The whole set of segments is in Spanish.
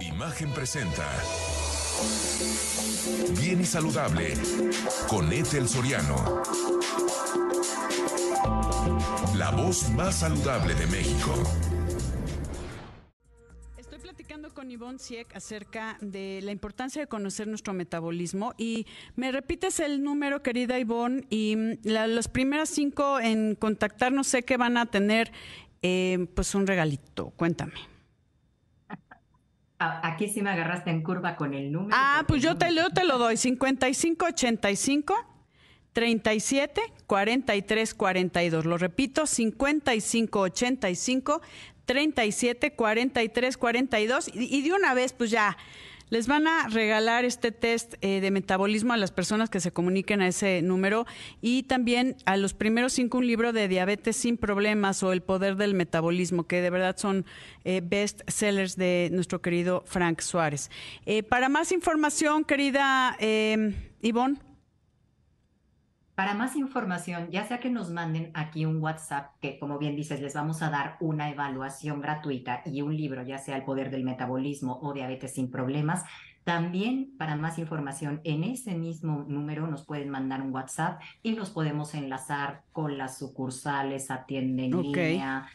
Imagen presenta. Bien y saludable con Ethel Soriano. La voz más saludable de México. Estoy platicando con Ivonne Sieck acerca de la importancia de conocer nuestro metabolismo y me repites el número, querida Ivonne, y mm, la- las primeras cinco en contactarnos sé que van a tener eh, pues un regalito. Cuéntame. Aquí sí me agarraste en curva con el número. Ah, pues yo te, yo te lo doy. 5585 37 43 42. Lo repito, 5585 37 43 42. Y, y de una vez, pues ya. Les van a regalar este test eh, de metabolismo a las personas que se comuniquen a ese número y también a los primeros cinco un libro de diabetes sin problemas o el poder del metabolismo, que de verdad son eh, best sellers de nuestro querido Frank Suárez. Eh, para más información, querida Ivonne. Para más información, ya sea que nos manden aquí un WhatsApp, que como bien dices, les vamos a dar una evaluación gratuita y un libro, ya sea El poder del metabolismo o Diabetes sin problemas. También para más información, en ese mismo número nos pueden mandar un WhatsApp y nos podemos enlazar con las sucursales, atiende en Ok. línea,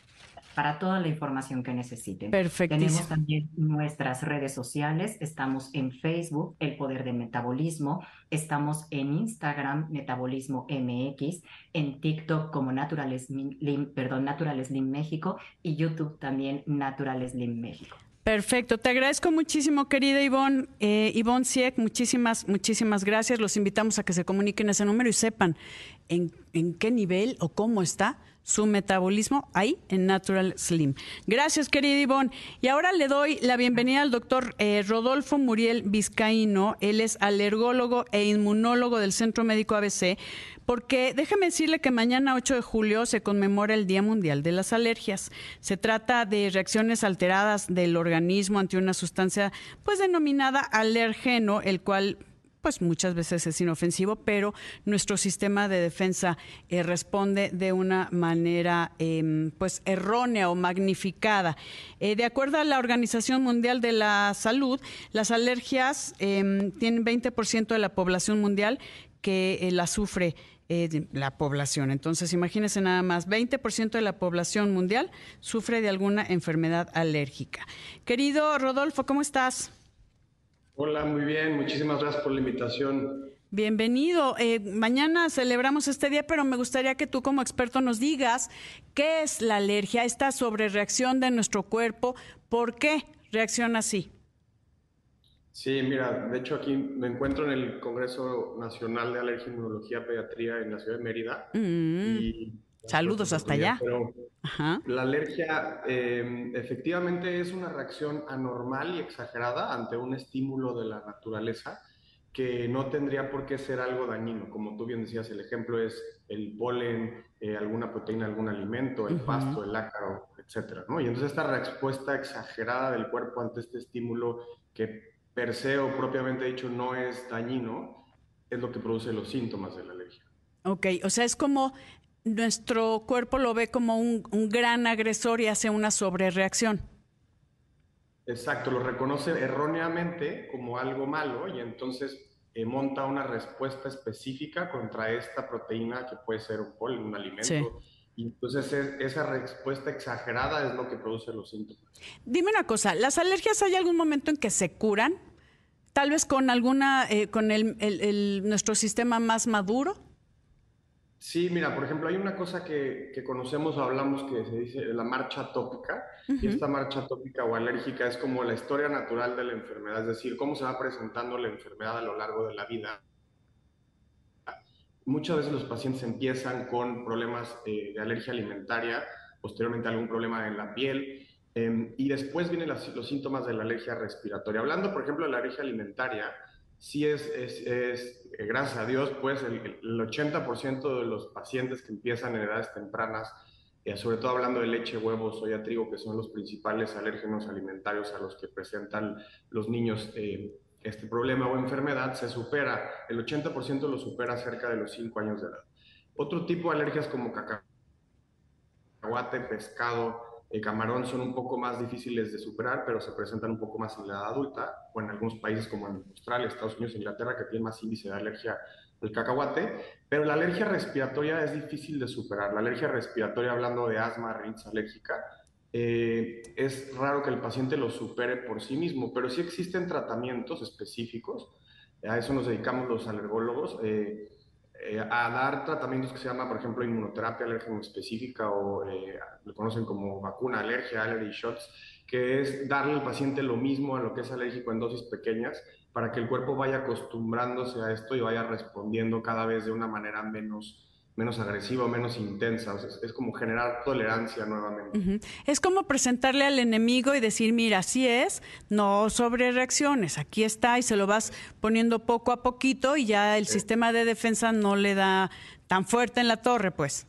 para toda la información que necesiten. Perfectísimo. Tenemos también nuestras redes sociales. Estamos en Facebook, El Poder del Metabolismo. Estamos en Instagram, Metabolismo MX. En TikTok como Natural Slim, perdón, Natural Slim México. Y YouTube también Natural Slim México. Perfecto, te agradezco muchísimo, querida Ivonne. Eh, Ivonne Sieck, muchísimas, muchísimas gracias. Los invitamos a que se comuniquen ese número y sepan en, en qué nivel o cómo está su metabolismo ahí en Natural Slim. Gracias, querida Ivonne. Y ahora le doy la bienvenida al doctor eh, Rodolfo Muriel Vizcaíno. Él es alergólogo e inmunólogo del Centro Médico ABC, porque déjeme decirle que mañana 8 de julio se conmemora el Día Mundial de las Alergias. Se trata de reacciones alteradas del organismo ante una sustancia pues denominada alergeno, el cual pues muchas veces es inofensivo, pero nuestro sistema de defensa eh, responde de una manera eh, pues errónea o magnificada. Eh, de acuerdo a la Organización Mundial de la Salud, las alergias eh, tienen 20% de la población mundial que eh, la sufre la población. Entonces, imagínense nada más, 20% de la población mundial sufre de alguna enfermedad alérgica. Querido Rodolfo, ¿cómo estás? Hola, muy bien, muchísimas gracias por la invitación. Bienvenido. Eh, mañana celebramos este día, pero me gustaría que tú como experto nos digas qué es la alergia, esta sobrereacción de nuestro cuerpo, por qué reacciona así. Sí, mira, de hecho aquí me encuentro en el Congreso Nacional de Alergia, Inmunología, Pediatría en la ciudad de Mérida. Mm, y- Saludos hasta allá. Pero Ajá. la alergia eh, efectivamente es una reacción anormal y exagerada ante un estímulo de la naturaleza que no tendría por qué ser algo dañino. Como tú bien decías, el ejemplo es el polen, eh, alguna proteína, algún alimento, el Ujú. pasto, el ácaro, etcétera, ¿no? Y entonces esta respuesta exagerada del cuerpo ante este estímulo que per se o propiamente dicho no es dañino, es lo que produce los síntomas de la alergia. Ok, o sea, es como nuestro cuerpo lo ve como un, un gran agresor y hace una sobrereacción. Exacto, lo reconoce erróneamente como algo malo y entonces eh, monta una respuesta específica contra esta proteína que puede ser un polen, un alimento. Sí. Y entonces es- esa respuesta exagerada es lo que produce los síntomas. Dime una cosa, ¿las alergias hay algún momento en que se curan? Tal vez con alguna, eh, con el, el- el- nuestro sistema más maduro. Sí, mira, por ejemplo, hay una cosa que, que conocemos o hablamos que se dice la marcha atópica, y esta marcha atópica o alérgica es como la historia natural de la enfermedad, es decir, cómo se va presentando la enfermedad a lo largo de la vida. Muchas veces los pacientes empiezan con problemas eh, de alergia alimentaria, posteriormente algún problema en la piel, eh, y después vienen las- los síntomas de la alergia respiratoria. Hablando, por ejemplo, de la alergia alimentaria, sí es, es, es, eh, gracias a Dios, pues el, el 80% de los pacientes que empiezan en edades tempranas, eh, sobre todo hablando de leche, huevos, soya, trigo, que son los principales alérgenos alimentarios a los que presentan los niños eh, este problema o enfermedad, se supera, el 80% lo supera cerca de los 5 años de edad. Otro tipo de alergias como cacahuate, pescado, el camarón son un poco más difíciles de superar, pero se presentan un poco más en la edad adulta, o en algunos países como en Australia, Estados Unidos, Inglaterra, que tienen más índice de alergia al cacahuate, pero la alergia respiratoria es difícil de superar. La alergia respiratoria, hablando de asma, rinitis alérgica, eh, es raro que el paciente lo supere por sí mismo, pero sí existen tratamientos específicos, a eso nos dedicamos los alergólogos, eh, eh, a dar tratamientos que se llama, por ejemplo, inmunoterapia alérgica específica o eh, lo conocen como vacuna alergia, allergy shots, que es darle al paciente lo mismo a lo que es alérgico en dosis pequeñas para que el cuerpo vaya acostumbrándose a esto y vaya respondiendo cada vez de una manera menos menos agresiva, menos intensa. es, como generar tolerancia nuevamente. Es como presentarle al enemigo y decir, mira, así es, no sobre reacciones, aquí está y se lo vas poniendo poco a poquito y ya el sistema de defensa no le da tan fuerte en la torre, pues.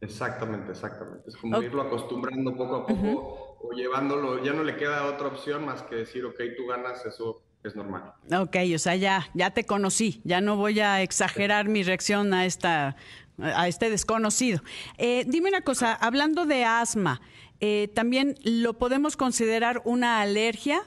Exactamente, exactamente. Es como irlo acostumbrando poco a poco o llevándolo, ya no le queda otra opción más que decir, ok, tú ganas, eso es normal. Ok, o sea, ya, ya te conocí, ya no voy a exagerar mi reacción a esta a este desconocido. Eh, dime una cosa, hablando de asma, eh, ¿también lo podemos considerar una alergia?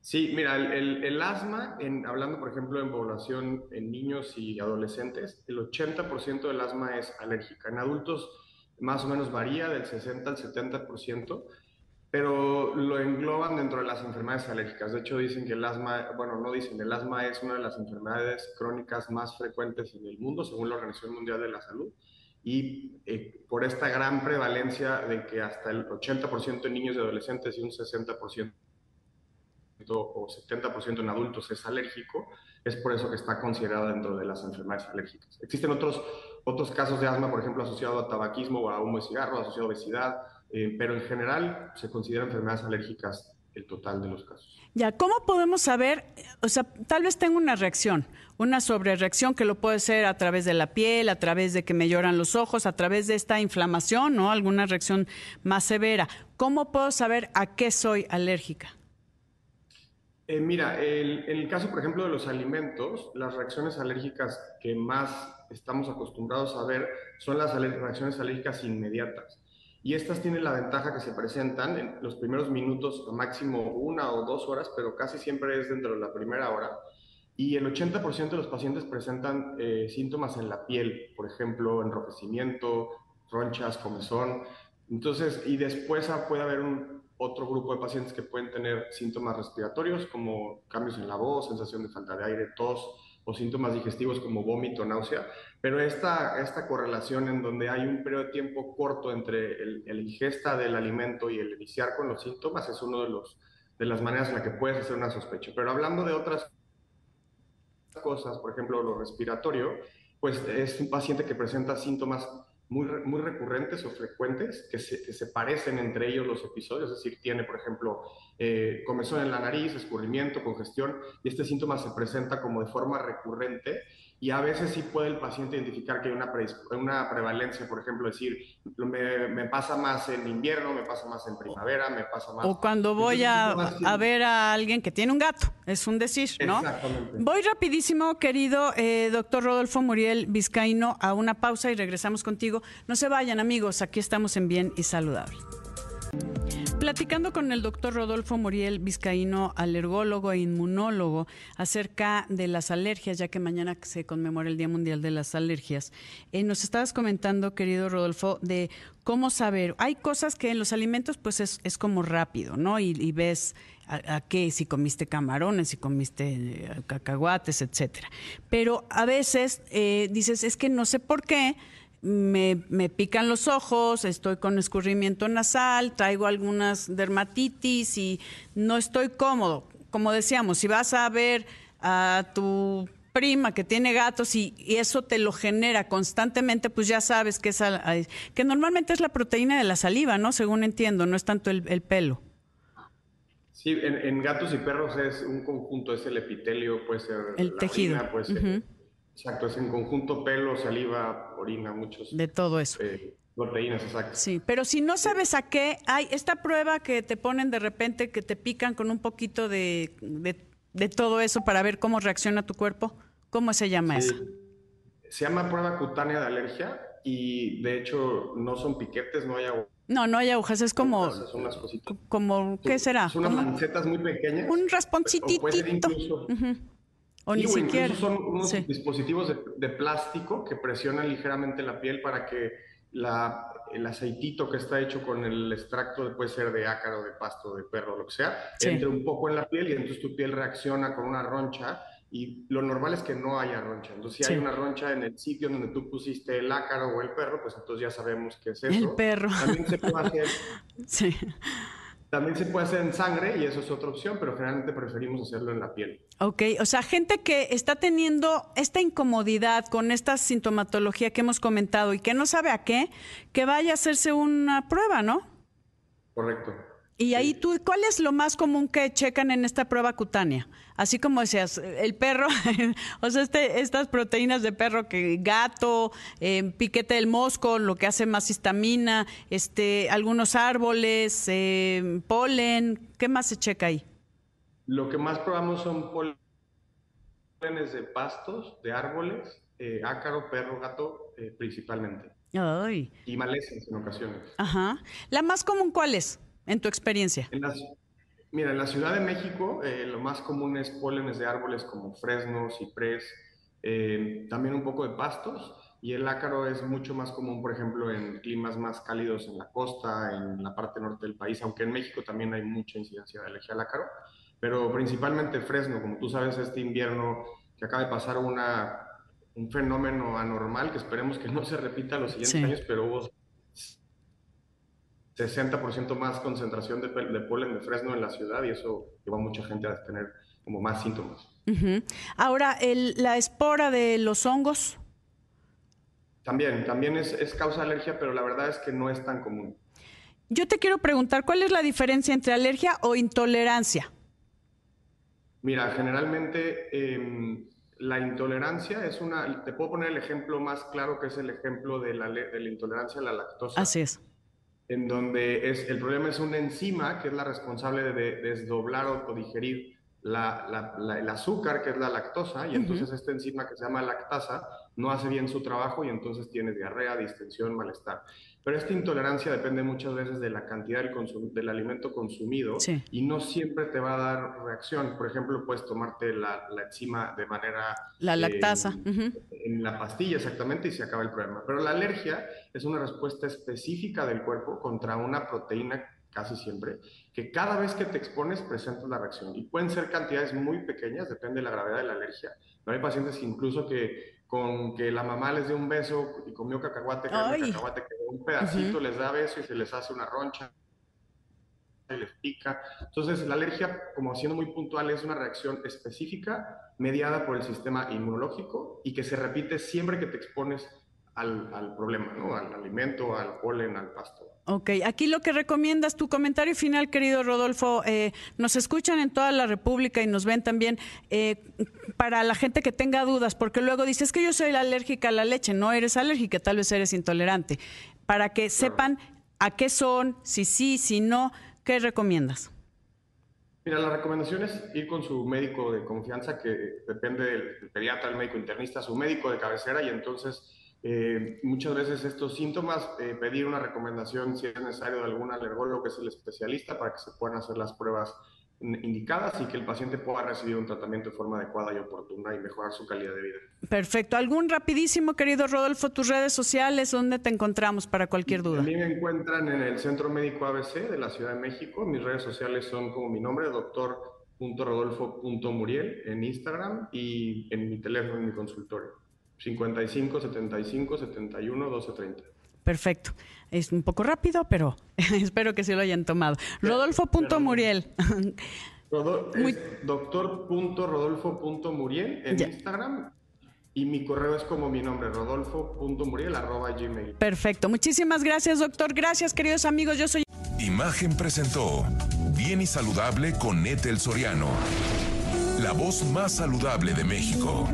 Sí, mira, el, asma, hablando por ejemplo en población en niños y adolescentes, el 80% del asma es alérgica. En adultos más o menos varía del 60 al 70% pero lo engloban dentro de las enfermedades alérgicas. De hecho, dicen que el asma, bueno, no dicen, el asma es una de las enfermedades crónicas más frecuentes en el mundo, según la Organización Mundial de la Salud. Y eh, por esta gran prevalencia de que hasta el 80% en niños y adolescentes y un 60% o 70% en adultos es alérgico, es por eso que está considerada dentro de las enfermedades alérgicas. Existen otros, otros casos de asma, por ejemplo, asociado a tabaquismo o a humo de cigarro, asociado a obesidad, eh, pero en general se consideran enfermedades alérgicas el total de los casos. Ya, ¿cómo podemos saber? O sea, tal vez tengo una reacción, una sobrereacción que lo puede ser a través de la piel, a través de que me lloran los ojos, a través de esta inflamación, ¿no? Alguna reacción más severa. ¿Cómo puedo saber a qué soy alérgica? Eh, mira, en el caso, por ejemplo, de los alimentos, las reacciones alérgicas que más estamos acostumbrados a ver son las reacciones alérgicas inmediatas y estas tienen la ventaja que se presentan en los primeros minutos, máximo una o dos horas, pero casi siempre es dentro de la primera hora. Y el 80% de los pacientes presentan eh, síntomas en la piel, por ejemplo, enrojecimiento, ronchas, comezón. Entonces, y después puede haber un, otro grupo de pacientes que pueden tener síntomas respiratorios como cambios en la voz, sensación de falta de aire, tos, o síntomas digestivos como vómito, náusea, pero esta, esta correlación en donde hay un periodo de tiempo corto entre el, ingesta del alimento y el iniciar con los síntomas es uno de, de las maneras en la que puedes hacer una sospecha. Pero hablando de otras cosas, por ejemplo, lo respiratorio, pues es un paciente que presenta síntomas muy, muy recurrentes o frecuentes que se, que se, parecen entre ellos los episodios, es decir, tiene, por ejemplo, eh, comezón en la nariz, escurrimiento, congestión, y este síntoma se presenta como de forma recurrente y a veces sí puede el paciente identificar que hay una, una prevalencia, por ejemplo, decir, me, me, pasa más en invierno, me pasa más en primavera, me pasa más... O cuando voy a, a, ver a alguien que tiene un gato, es un decir, ¿no? Exactamente. Voy rapidísimo, querido eh, doctor Rodolfo Muriel Vizcaíno, a una pausa y regresamos contigo. No se vayan, amigos, aquí estamos en Bien y Saludable. Platicando con el doctor Rodolfo Muriel Vizcaíno, alergólogo e inmunólogo, acerca de las alergias, ya que mañana se conmemora el Día Mundial de las Alergias, eh, nos estabas comentando, querido Rodolfo, de cómo saber. Hay cosas que en los alimentos, pues es, como rápido, ¿no? Y, ves a, qué, si comiste camarones, si comiste eh, cacahuates, etcétera. Pero a veces eh, dices, es que no sé por qué me, me, pican los ojos, estoy con escurrimiento nasal, traigo algunas dermatitis y no estoy cómodo. Como decíamos, si vas a ver a tu prima que tiene gatos y, eso te lo genera constantemente, pues ya sabes que, es, que normalmente es la proteína de la saliva, ¿no? Según entiendo, no es tanto el, pelo. Sí, en, gatos y perros es un conjunto, es el epitelio, puede ser el tejido. Exacto, es en conjunto pelo, saliva, orina, muchos. De todo eso. Eh, proteínas, exacto. Sí, pero si no sabes a qué, hay esta prueba que te ponen de repente, que te pican con un poquito de, de, todo eso para ver cómo reacciona tu cuerpo. ¿Cómo se llama eso? Se llama prueba cutánea de alergia y de hecho no son piquetes, no hay No, no hay agujas, es como. Son unas cositas. como ¿Qué será? Son unas mancetas muy pequeñas. un O puede ser. O ni o siquiera. son unos Sí. dispositivos de, de plástico que presionan ligeramente la piel para que la, el aceitito que está hecho con el extracto, puede ser de ácaro, de pasto, de perro, lo que sea, Sí. entre un poco en la piel y entonces tu piel reacciona con una roncha y lo normal es que no haya roncha. Entonces, si Sí. hay una roncha en el sitio donde tú pusiste el ácaro o el perro, pues entonces ya sabemos que es eso. El perro. También se puede hacer Sí. También se puede hacer en sangre y eso es otra opción, pero generalmente preferimos hacerlo en la piel. Ok, o sea, gente que está teniendo esta incomodidad con esta sintomatología que hemos comentado y que no sabe a qué, que vaya a hacerse una prueba, ¿no? Correcto. Y ahí tú, ¿cuál es lo más común que checan en esta prueba cutánea? Así como decías, el perro, o sea, este, estas proteínas de perro que gato, eh, piquete del mosco, lo que hace más histamina, este, algunos árboles, eh, polen, ¿qué más se checa ahí? Lo que más probamos son pólenes de pastos, de árboles, eh, ácaro, perro, gato, principalmente. Ay, Y malezas en ocasiones. ajá. ¿La más común cuál es, en tu experiencia? En las- mira, en la Ciudad de México eh, lo más común es pólenes de árboles como fresno, ciprés, eh, también un poco de pastos. Y el ácaro es mucho más común, por ejemplo, en climas más cálidos en la costa, en la parte norte del país, aunque en México también hay mucha incidencia de alergia al ácaro, pero principalmente fresno, como tú sabes, este invierno que acaba de pasar una, un fenómeno anormal que esperemos que no se repita los siguientes Sí. años, pero hubo 60% más concentración de, polen de fresno en la ciudad y eso lleva a mucha gente a tener como más síntomas. Ahora, el- la espora de los hongos. También, también es, es causa de alergia, pero la verdad es que no es tan común. Yo te quiero preguntar, ¿cuál es la diferencia entre alergia o intolerancia? Mira, generalmente em, la intolerancia es una, te puedo poner el ejemplo más claro que es el ejemplo de la, de la intolerancia a la lactosa. Así es. En donde es, el problema es una enzima que es la responsable de, de desdoblar o digerir la- la- la- el azúcar, que es la lactosa, y entonces esta enzima que se llama lactasa no hace bien su trabajo y entonces tienes diarrea, distensión, malestar. Pero esta intolerancia depende muchas veces de la cantidad del, alimento consumido Sí. y no siempre te va a dar reacción. Por ejemplo, puedes tomarte la, la enzima de manera... La eh, lactasa. en la pastilla exactamente y se acaba el problema. Pero la alergia es una respuesta específica del cuerpo contra una proteína casi siempre, que cada vez que te expones presentas la reacción. Y pueden ser cantidades muy pequeñas, depende de la gravedad de la alergia. Pero hay pacientes que incluso que con que la mamá les dé un beso y comió cacahuate, que cacahuate un pedacito, les da beso y se les hace una roncha y les pica. Entonces, la alergia, como siendo muy puntual, es una reacción específica mediada por el sistema inmunológico y que se repite siempre que te expones al, al problema, ¿no? Al alimento, al polen, al pasto. Ok, aquí lo que recomiendas, tu comentario final, querido Rodolfo, eh, nos escuchan en toda la República y nos ven también eh, para la gente que tenga dudas, porque luego dices que yo soy alérgica a la leche, no eres alérgica, tal vez eres intolerante, para que sepan a qué son, si sí, si no, ¿qué recomiendas? Mira, la recomendación es ir con su médico de confianza, que depende del, del pediatra, el médico internista, su médico de cabecera, y entonces eh, muchas veces estos síntomas, eh, pedir una recomendación si es necesario de algún alergólogo que es el especialista para que se puedan hacer las pruebas in- indicadas y que el paciente pueda recibir un tratamiento de forma adecuada y oportuna y mejorar su calidad de vida. Perfecto. ¿Algún rapidísimo, querido Rodolfo, tus redes sociales, dónde te encontramos para cualquier duda? También me encuentran en el Centro Médico ABC de la Ciudad de México. Mis redes sociales son como mi nombre, doctor.rodolfo.muriel en Instagram y en mi teléfono, en mi consultorio. 55 75 71 12 30. Perfecto. Es un poco rápido, pero espero que sí lo hayan tomado. Rodolfo.muriel. Rodo- Muy- doctor.rodolfo.muriel en Ya. Instagram y mi correo es como mi nombre, rodolfo.muriel arroba gmail. Perfecto. Muchísimas gracias, doctor. Gracias, queridos amigos. Yo soy Imagen presentó Bien y Saludable con Ethel Soriano. La voz más saludable de México.